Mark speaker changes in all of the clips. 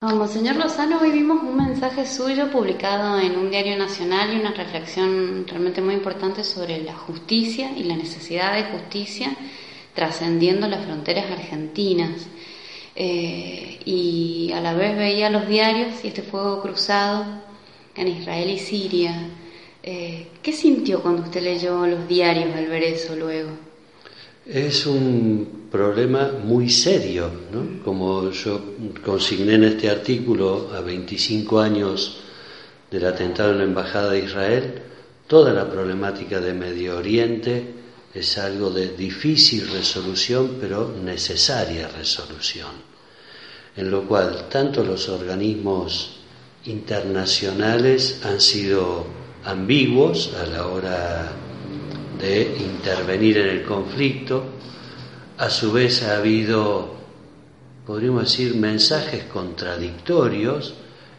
Speaker 1: Monseñor Lozano, hoy vimos un mensaje suyo publicado en un diario nacional y una reflexión realmente muy importante sobre la justicia y la necesidad de justicia trascendiendo las fronteras argentinas. Eh, y a la vez veía los diarios y este fuego cruzado en Israel y Siria. Eh, ¿Qué sintió cuando usted leyó los diarios al ver eso luego?
Speaker 2: Es un problema muy serio, ¿no? Como yo consigné en este artículo a 25 años del atentado en la Embajada de Israel, toda la problemática de Medio Oriente es algo de difícil resolución, pero necesaria resolución, en lo cual tanto los organismos internacionales han sido ambiguos a la hora de intervenir en el conflicto. A su vez ha habido, podríamos decir, mensajes contradictorios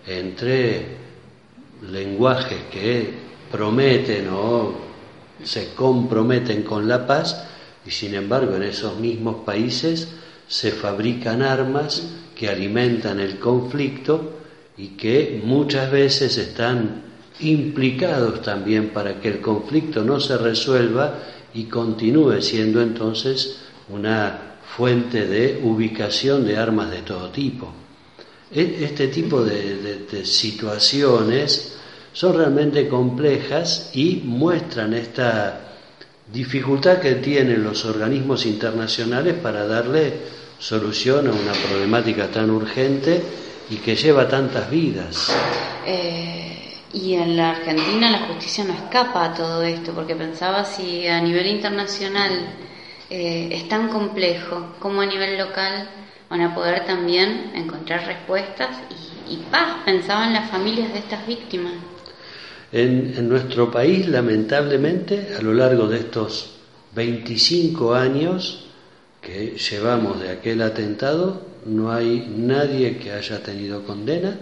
Speaker 2: entre lenguajes que prometen o se comprometen con la paz y sin embargo en esos mismos países se fabrican armas que alimentan el conflicto y que muchas veces están implicados también para que el conflicto no se resuelva y continúe siendo entonces una fuente de ubicación de armas de todo tipo. E, este tipo de, situaciones son realmente complejas y muestran esta dificultad que tienen los organismos internacionales para darle solución a una problemática tan urgente y que lleva tantas vidas.
Speaker 1: Eh, y en la Argentina la justicia no escapa a todo esto, porque pensaba si a nivel internacional eh, es tan complejo, como a nivel local van a poder también encontrar respuestas y, paz, pensaba en las familias de estas víctimas.
Speaker 2: En, en nuestro país, lamentablemente, a lo largo de estos 25 años que llevamos de aquel atentado, no hay nadie que haya tenido condena,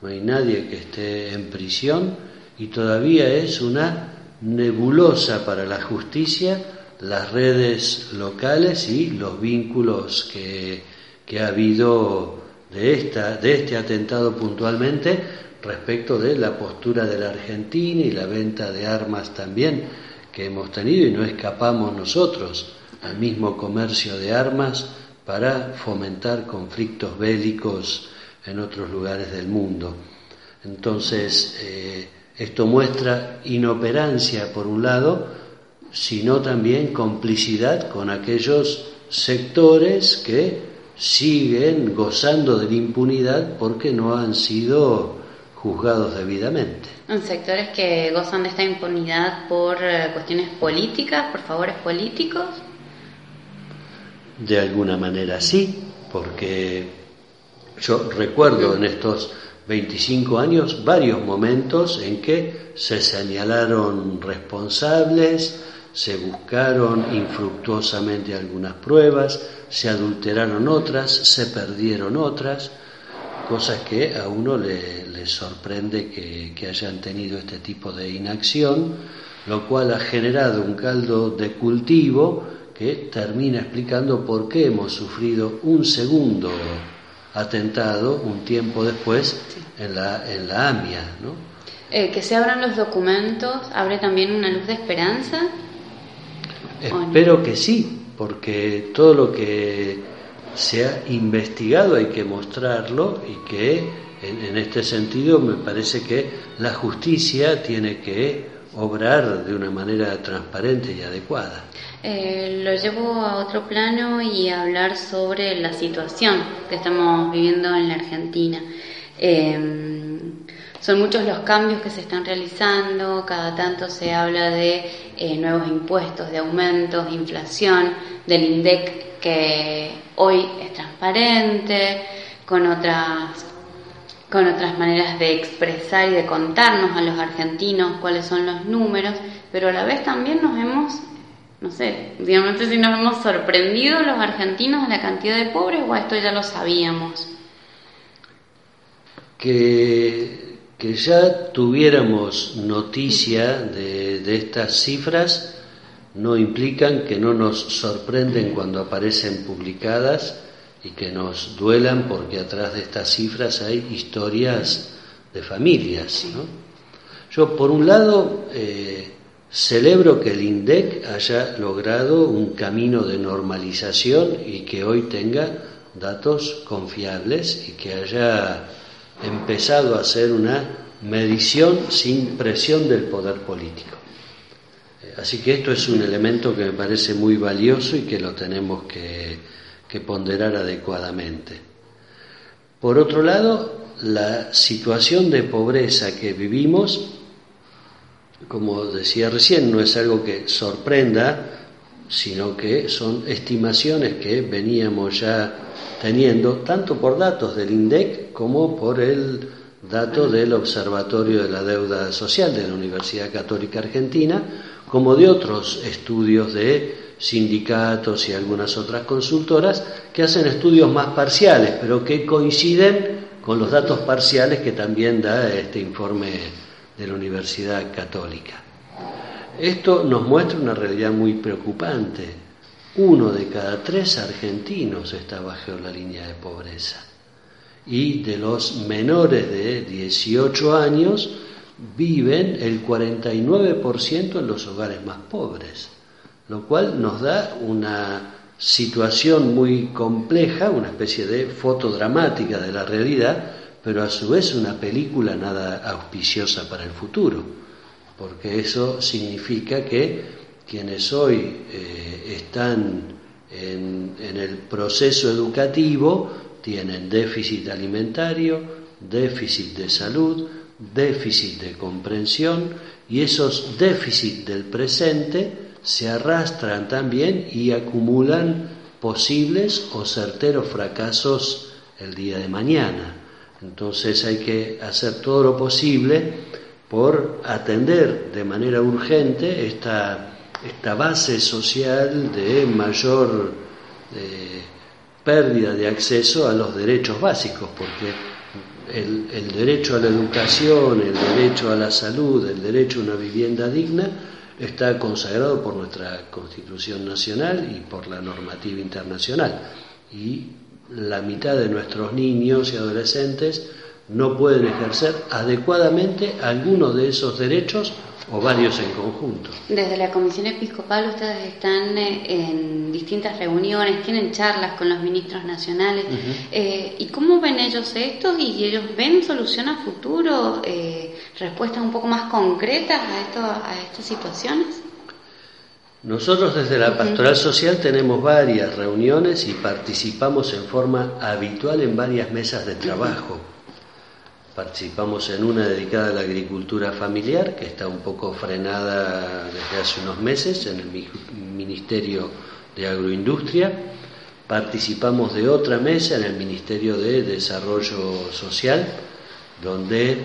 Speaker 2: no hay nadie que esté en prisión y todavía es una nebulosa para la justicia las redes locales y los vínculos que, que ha habido de, esta, de este atentado puntualmente respecto de la postura de la Argentina y la venta de armas también que hemos tenido y no escapamos nosotros al mismo comercio de armas para fomentar conflictos bélicos en otros lugares del mundo. Entonces, eh, esto muestra inoperancia por un lado, sino también complicidad con aquellos sectores que siguen gozando de la impunidad porque no han sido juzgados debidamente.
Speaker 1: sectores que gozan de esta impunidad por eh, cuestiones políticas, por favores políticos?
Speaker 2: De alguna manera sí, porque yo recuerdo en estos 25 años varios momentos en que se señalaron responsables, se buscaron infructuosamente algunas pruebas, se adulteraron otras, se perdieron otras, cosas que a uno le, sorprende que, que hayan tenido este tipo de inacción, lo cual ha generado un caldo de cultivo que termina explicando por qué hemos sufrido un segundo atentado un tiempo después en la, en la AMIA. ¿no?
Speaker 1: Eh, que se abran los documentos, ¿abre también una luz de esperanza?
Speaker 2: Espero que sí, porque todo lo que se ha investigado hay que mostrarlo y que en, en este sentido me parece que la justicia tiene que obrar de una manera transparente y adecuada.
Speaker 1: Eh, lo llevo a otro plano y hablar sobre la situación que estamos viviendo en la Argentina. Em, son muchos los cambios que se están realizando, cada tanto se habla de eh, nuevos impuestos, de aumentos, inflación, del INDEC que hoy es transparente, con otras con otras maneras de expresar y de contarnos a los argentinos cuáles son los números, pero a la vez también nos hemos, no sé, digamos, no si nos hemos sorprendido los argentinos de la cantidad de pobres o esto ya lo sabíamos.
Speaker 2: Que, que ya tuviéramos noticia de, de estas cifras no implican que no nos sorprenden cuando aparecen publicadas y que nos duelan porque atrás de estas cifras hay historias de familias. Yo, por un lado, eh, celebro que el INDEC haya logrado un camino de normalización y que hoy tenga datos confiables y que haya empezado a hacer una medición sin presión del poder político. Eh, así que esto es un elemento que me parece muy valioso y que lo tenemos que, que ponderar adecuadamente. Por otro lado, la situación de pobreza que vivimos, como decía recién, no es algo que sorprenda, sino que son estimaciones que veníamos ya teniendo, tanto por datos del INDEC como por el dato del Observatorio de la Deuda Social de la Universidad Católica Argentina, como de otros estudios de sindicatos y algunas otras consultoras que hacen estudios más parciales, pero que coinciden con los datos parciales que también da este informe de la Universidad Católica. Esto nos muestra una realidad muy preocupante. Uno de cada tres argentinos está bajo la línea de pobreza. Y de los menores de 18 años viven el 49% en los hogares más pobres lo cual nos da una situación muy compleja, una especie de fotodramática de la realidad, pero a su vez una película nada auspiciosa para el futuro, porque eso significa que quienes hoy eh, están en, en el proceso educativo tienen déficit alimentario, déficit de salud, déficit de comprensión y esos déficits del presente se arrastran también y acumulan posibles o certeros fracasos el día de mañana. Entonces hay que hacer todo lo posible por atender de manera urgente esta, esta base social de mayor eh, pérdida de acceso a los derechos básicos, porque el, el derecho a la educación, el derecho a la salud, el derecho a una vivienda digna, está consagrado por nuestra Constitución Nacional y por la normativa internacional. Y la mitad de nuestros niños y adolescentes no pueden ejercer adecuadamente alguno de esos derechos o varios en conjunto.
Speaker 1: Desde la Comisión Episcopal ustedes están eh, en distintas reuniones, tienen charlas con los ministros nacionales. Eh, ¿Y cómo ven ellos esto? ¿Y ellos ven solución a futuro, eh, respuestas un poco más concretas a, esto, a estas situaciones?
Speaker 2: Nosotros desde la Pastoral Social tenemos varias reuniones y participamos en forma habitual en varias mesas de trabajo. Participamos en una dedicada a la agricultura familiar, que está un poco frenada desde hace unos meses en el Ministerio de Agroindustria. Participamos de otra mesa en el Ministerio de Desarrollo Social, donde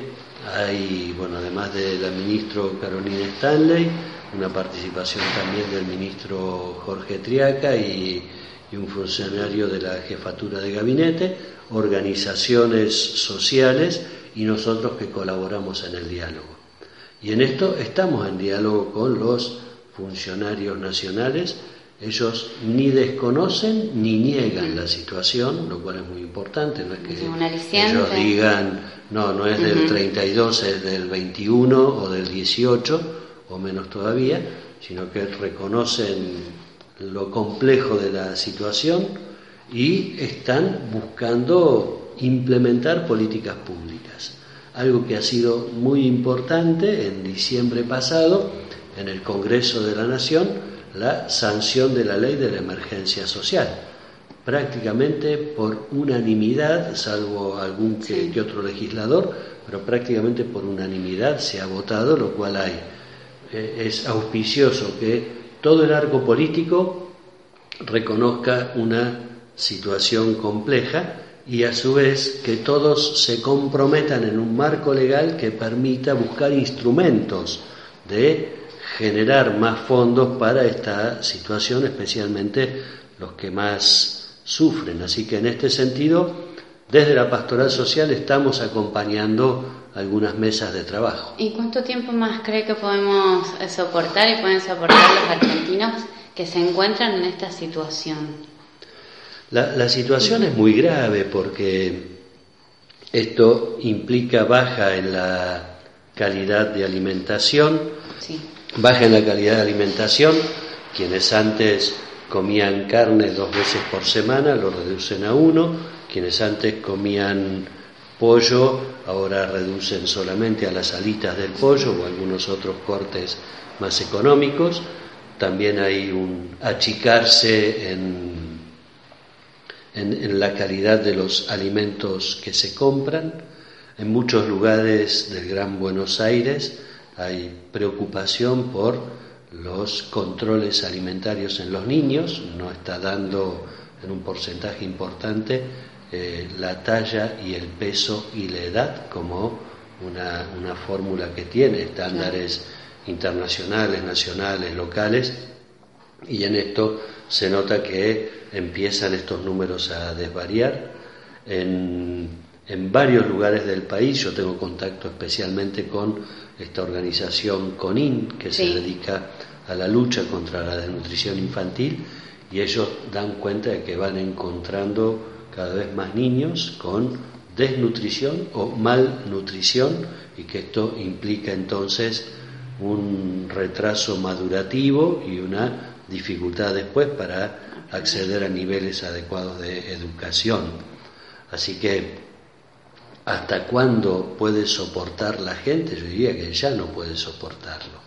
Speaker 2: hay, bueno, además de la ministra Carolina Stanley, una participación también del ministro Jorge Triaca y, y un funcionario de la jefatura de gabinete, organizaciones sociales y nosotros que colaboramos en el diálogo. Y en esto estamos en diálogo con los funcionarios nacionales. Ellos ni desconocen ni niegan la situación, lo cual es muy importante. No es que ellos digan, no, no es del 32, es del 21 o del 18 o menos todavía, sino que reconocen lo complejo de la situación y están buscando implementar políticas públicas. Algo que ha sido muy importante en diciembre pasado en el Congreso de la Nación, la sanción de la ley de la emergencia social. Prácticamente por unanimidad, salvo algún que, otro legislador, pero prácticamente por unanimidad se ha votado, lo cual hay. Es auspicioso que todo el arco político reconozca una situación compleja y a su vez que todos se comprometan en un marco legal que permita buscar instrumentos de generar más fondos para esta situación, especialmente los que más sufren. Así que en este sentido, desde la pastoral social estamos acompañando algunas mesas de trabajo.
Speaker 1: ¿Y cuánto tiempo más cree que podemos soportar y pueden soportar los argentinos que se encuentran en esta situación?
Speaker 2: La, situación es muy grave porque esto implica baja en la calidad de alimentación, baja en la calidad de alimentación, quienes antes comían carne dos veces por semana lo reducen a uno, quienes antes comían pollo ahora reducen solamente a las alitas del pollo o algunos otros cortes más económicos, también hay un achicarse en en, la calidad de los alimentos que se compran. En muchos lugares del Gran Buenos Aires hay preocupación por los controles alimentarios en los niños, no está dando en un porcentaje importante eh, la talla y el peso y la edad como una, una fórmula que tiene estándares internacionales, nacionales, locales, y en esto se nota que empiezan estos números a desvariar. En, varios lugares del país, yo tengo contacto especialmente con esta organización CONIN, que se dedica a la lucha contra la desnutrición infantil, y ellos dan cuenta de que van encontrando cada vez más niños con desnutrición o malnutrición y que esto implica entonces un retraso madurativo y una dificultad después para acceder a niveles adecuados de educación. Así que, ¿hasta cuándo puede soportar la gente? Yo diría que ya no puede soportarlo.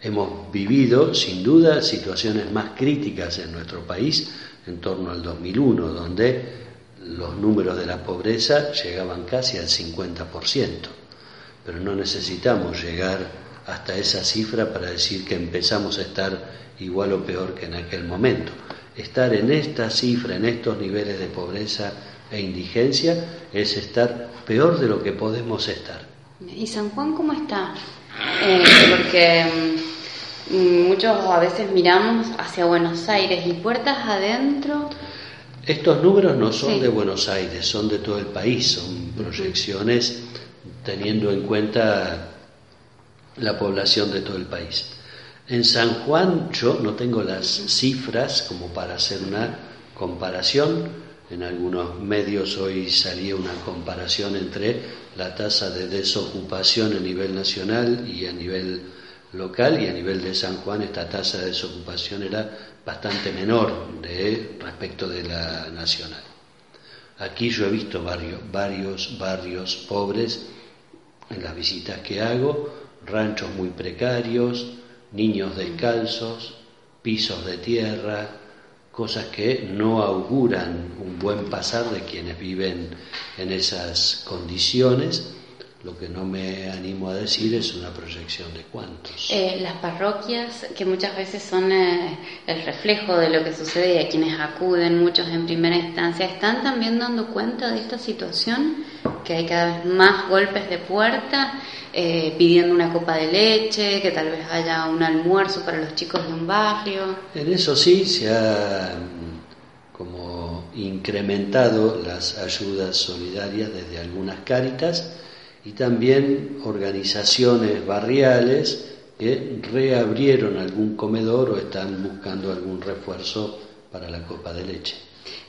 Speaker 2: Hemos vivido, sin duda, situaciones más críticas en nuestro país en torno al 2001, donde los números de la pobreza llegaban casi al 50%. Pero no necesitamos llegar hasta esa cifra para decir que empezamos a estar igual o peor que en aquel momento. Estar en esta cifra, en estos niveles de pobreza e indigencia, es estar peor de lo que podemos estar.
Speaker 1: ¿Y San Juan cómo está? Eh, porque mm, muchos a veces miramos hacia Buenos Aires y puertas adentro.
Speaker 2: Estos números no son de Buenos Aires, son de todo el país, son proyecciones teniendo en cuenta la población de todo el país. En San Juan yo no tengo las cifras como para hacer una comparación. En algunos medios hoy salía una comparación entre la tasa de desocupación a nivel nacional y a nivel local y a nivel de San Juan esta tasa de desocupación era bastante menor de, respecto de la nacional. Aquí yo he visto varios, varios barrios pobres en las visitas que hago, ranchos muy precarios, niños descalzos, pisos de tierra, cosas que no auguran un buen pasar de quienes viven en esas condiciones. Lo que no me animo a decir es una proyección de cuántos.
Speaker 1: Eh, las parroquias, que muchas veces son eh, el reflejo de lo que sucede y a quienes acuden, muchos en primera instancia, ¿están también dando cuenta de esta situación? Que hay cada vez más golpes de puerta eh, pidiendo una copa de leche, que tal vez haya un almuerzo para los chicos de un barrio.
Speaker 2: En eso sí se ha mm, como incrementado las ayudas solidarias desde algunas cáritas y también organizaciones barriales que reabrieron algún comedor o están buscando algún refuerzo para la copa de leche.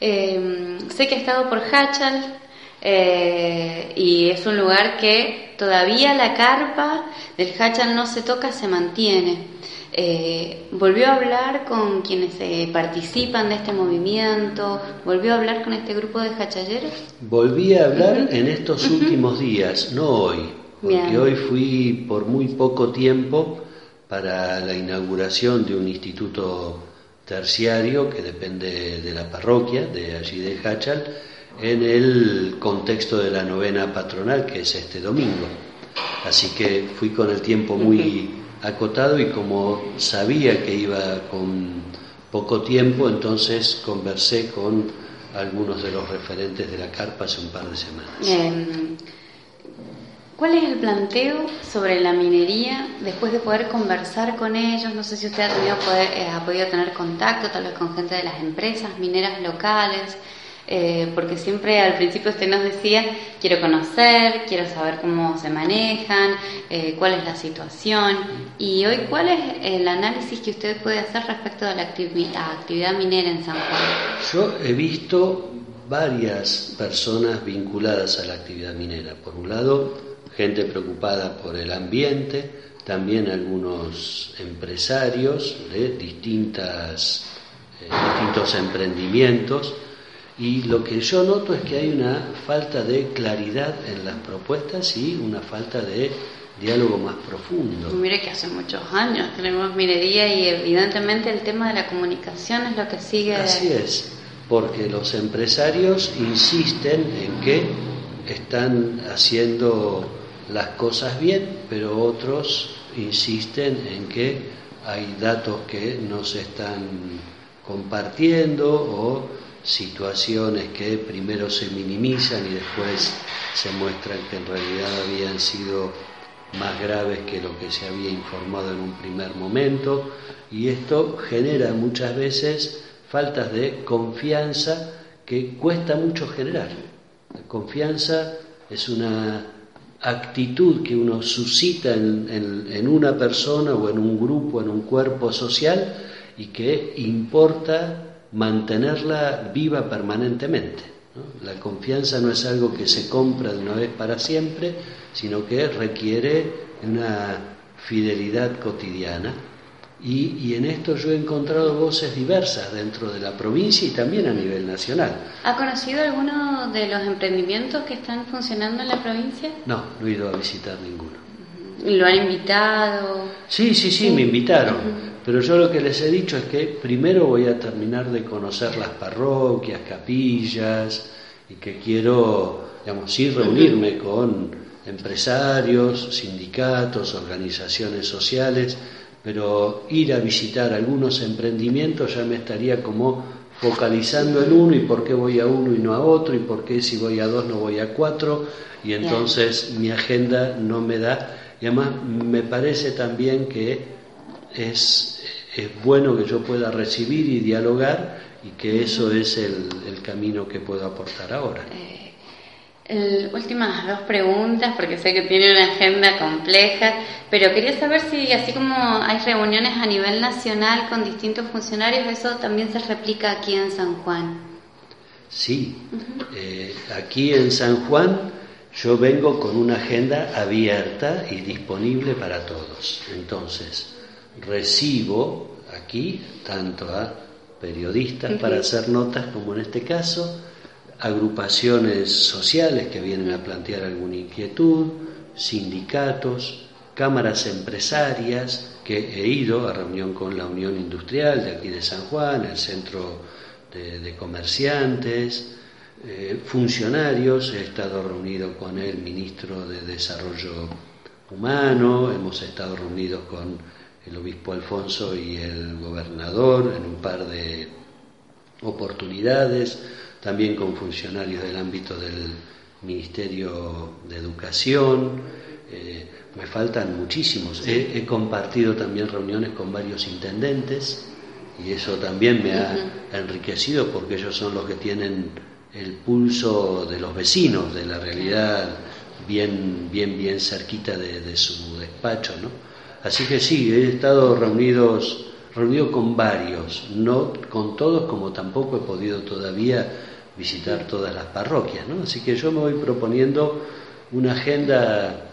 Speaker 1: Eh, sé que he estado por Hachal, eh, y es un lugar que todavía la carpa del Hachal no se toca, se mantiene. Eh, volvió a hablar con quienes eh, participan de este movimiento, volvió a hablar con este grupo de hachalleros.
Speaker 2: Volví a hablar en estos últimos días, no hoy, porque hoy fui por muy poco tiempo para la inauguración de un instituto terciario que depende de la parroquia de allí de Hachal en el contexto de la novena patronal, que es este domingo. Así que fui con el tiempo muy acotado y como sabía que iba con poco tiempo, entonces conversé con algunos de los referentes de la carpa hace un par de semanas.
Speaker 1: Em, ¿Cuál es el planteo sobre la minería después de poder conversar con ellos? No sé si usted ha, tenido eh, ha podido tener contacto tal vez con gente de las empresas mineras locales, eh, porque siempre al principio usted nos decía, quiero conocer, quiero saber cómo se manejan, eh, cuál es la situación, y hoy cuál es el análisis que usted puede hacer respecto a la actividad minera en San Juan.
Speaker 2: Yo he visto varias personas vinculadas a la actividad minera. Por un lado, gente preocupada por el ambiente, también algunos empresarios de distintas, eh, distintos emprendimientos. Y lo que yo noto es que hay una falta de claridad en las propuestas y una falta de diálogo más profundo.
Speaker 1: Mire que hace muchos años tenemos minería y evidentemente el tema de la comunicación es lo que sigue.
Speaker 2: Así es, porque los empresarios insisten en que están haciendo las cosas bien, pero otros insisten en que hay datos que no se están compartiendo o situaciones que primero se minimizan y después se muestran que en realidad habían sido más graves que lo que se había informado en un primer momento y esto genera muchas veces faltas de confianza que cuesta mucho generar. La confianza es una actitud que uno suscita en, una persona o en un grupo, en un cuerpo social y que importa mantenerla viva permanentemente. La confianza no es algo que se compra de una vez para siempre, sino que requiere una fidelidad cotidiana y, en esto yo he encontrado voces diversas dentro de la provincia y también a nivel nacional.
Speaker 1: ¿Ha conocido alguno de los emprendimientos que están funcionando en la provincia?
Speaker 2: No, no he ido a visitar ninguno.
Speaker 1: ¿Lo han invitado?
Speaker 2: Sí, sí, sí, me invitaron. Pero yo lo que les he dicho es que primero voy a terminar de conocer las parroquias, capillas, y que quiero, digamos, sí reunirme con empresarios, sindicatos, organizaciones sociales, pero ir a visitar algunos emprendimientos ya me estaría como focalizando en uno y por qué voy a uno y no a otro y por qué si voy a dos no voy a cuatro y entonces mi agenda no me da y además me parece también que es, es bueno que yo pueda recibir y dialogar y que eso es el, el camino que puedo aportar ahora. Eh,
Speaker 1: últimas dos preguntas, porque sé que tiene una agenda compleja, pero quería saber si así como hay reuniones a nivel nacional con distintos funcionarios, eso también se replica aquí en San Juan.
Speaker 2: Sí, eh, aquí en San Juan yo vengo con una agenda abierta y disponible para todos. Entonces, recibo aquí tanto a periodistas para hacer notas como en este caso, agrupaciones sociales que vienen a plantear alguna inquietud, sindicatos, cámaras empresarias, que he ido a reunión con la Unión Industrial de aquí de San Juan, el Centro de, Comerciantes, eh, funcionarios, he estado reunido con el Ministro de Desarrollo Humano, hemos estado reunidos con el Obispo Alfonso y el Gobernador en un par de oportunidades, también con funcionarios del ámbito del Ministerio de Educación. Eh, me faltan muchísimos. He, compartido también reuniones con varios intendentes y eso también me ha enriquecido porque ellos son los que tienen el pulso de los vecinos, de la realidad bien, bien, bien cerquita de, de su despacho, ¿no? Así que sí, he estado reunidos, reunido con varios, no con todos como tampoco he podido todavía visitar todas las parroquias, ¿no? Así que yo me voy proponiendo una agenda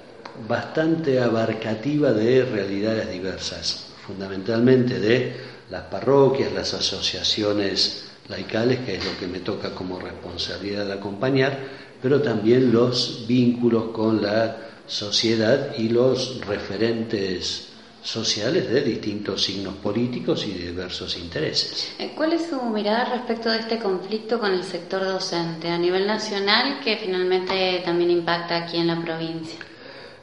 Speaker 2: bastante abarcativa de realidades diversas, fundamentalmente de las parroquias, las asociaciones laicales, que es lo que me toca como responsabilidad de acompañar, pero también los vínculos con la sociedad y los referentes sociales de distintos signos políticos y diversos intereses.
Speaker 1: Eh, ¿Cuál es su mirada respecto de este conflicto con el sector docente a nivel nacional que finalmente también impacta aquí en la provincia?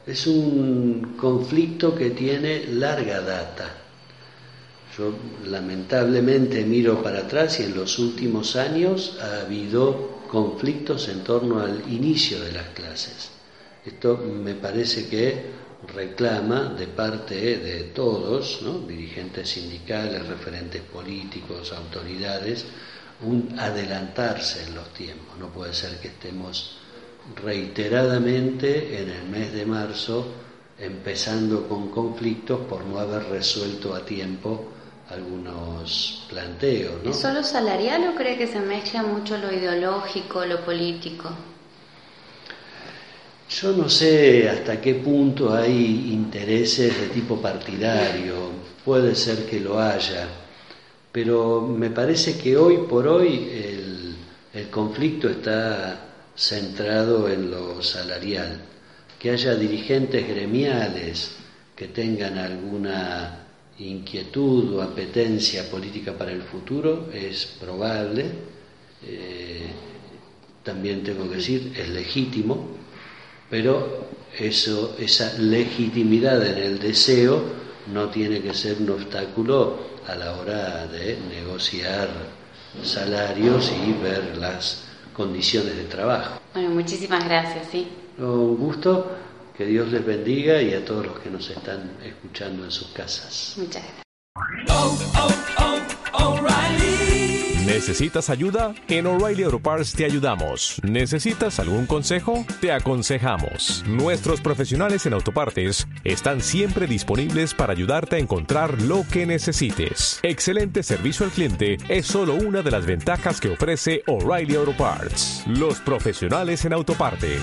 Speaker 2: Es un conflicto que tiene larga data. Yo lamentablemente miro para atrás y en los últimos años ha habido conflictos en torno al inicio de las clases. Esto me parece que reclama de parte de todos, dirigentes sindicales, referentes políticos, autoridades, un adelantarse en los tiempos. No puede ser que estemos reiteradamente en el mes de marzo empezando con conflictos por no haber resuelto a tiempo algunos planteos.
Speaker 1: ¿Es solo salarial o cree que se mezcla mucho lo ideológico, lo político?
Speaker 2: Yo no sé hasta qué punto hay intereses de tipo partidario, puede ser que lo haya, pero me parece que hoy por hoy el, el conflicto está centrado en lo salarial. Que haya dirigentes gremiales que tengan alguna inquietud o apetencia política para el futuro es probable, eh, también tengo que decir, es legítimo, pero eso, esa legitimidad en el deseo no tiene que ser un obstáculo a la hora de negociar salarios y ver las condiciones de trabajo.
Speaker 1: Bueno, muchísimas gracias, sí.
Speaker 2: Un gusto que Dios les bendiga y a todos los que nos están escuchando en sus casas.
Speaker 1: Muchas gracias. Oh,
Speaker 3: oh, oh, ¿Necesitas ayuda? En O'Reilly Auto Parts te ayudamos. ¿Necesitas algún consejo? Te aconsejamos. Nuestros profesionales en autopartes están siempre disponibles para ayudarte a encontrar lo que necesites. Excelente servicio al cliente es solo una de las ventajas que ofrece O'Reilly Auto Parts. Los profesionales en autopartes.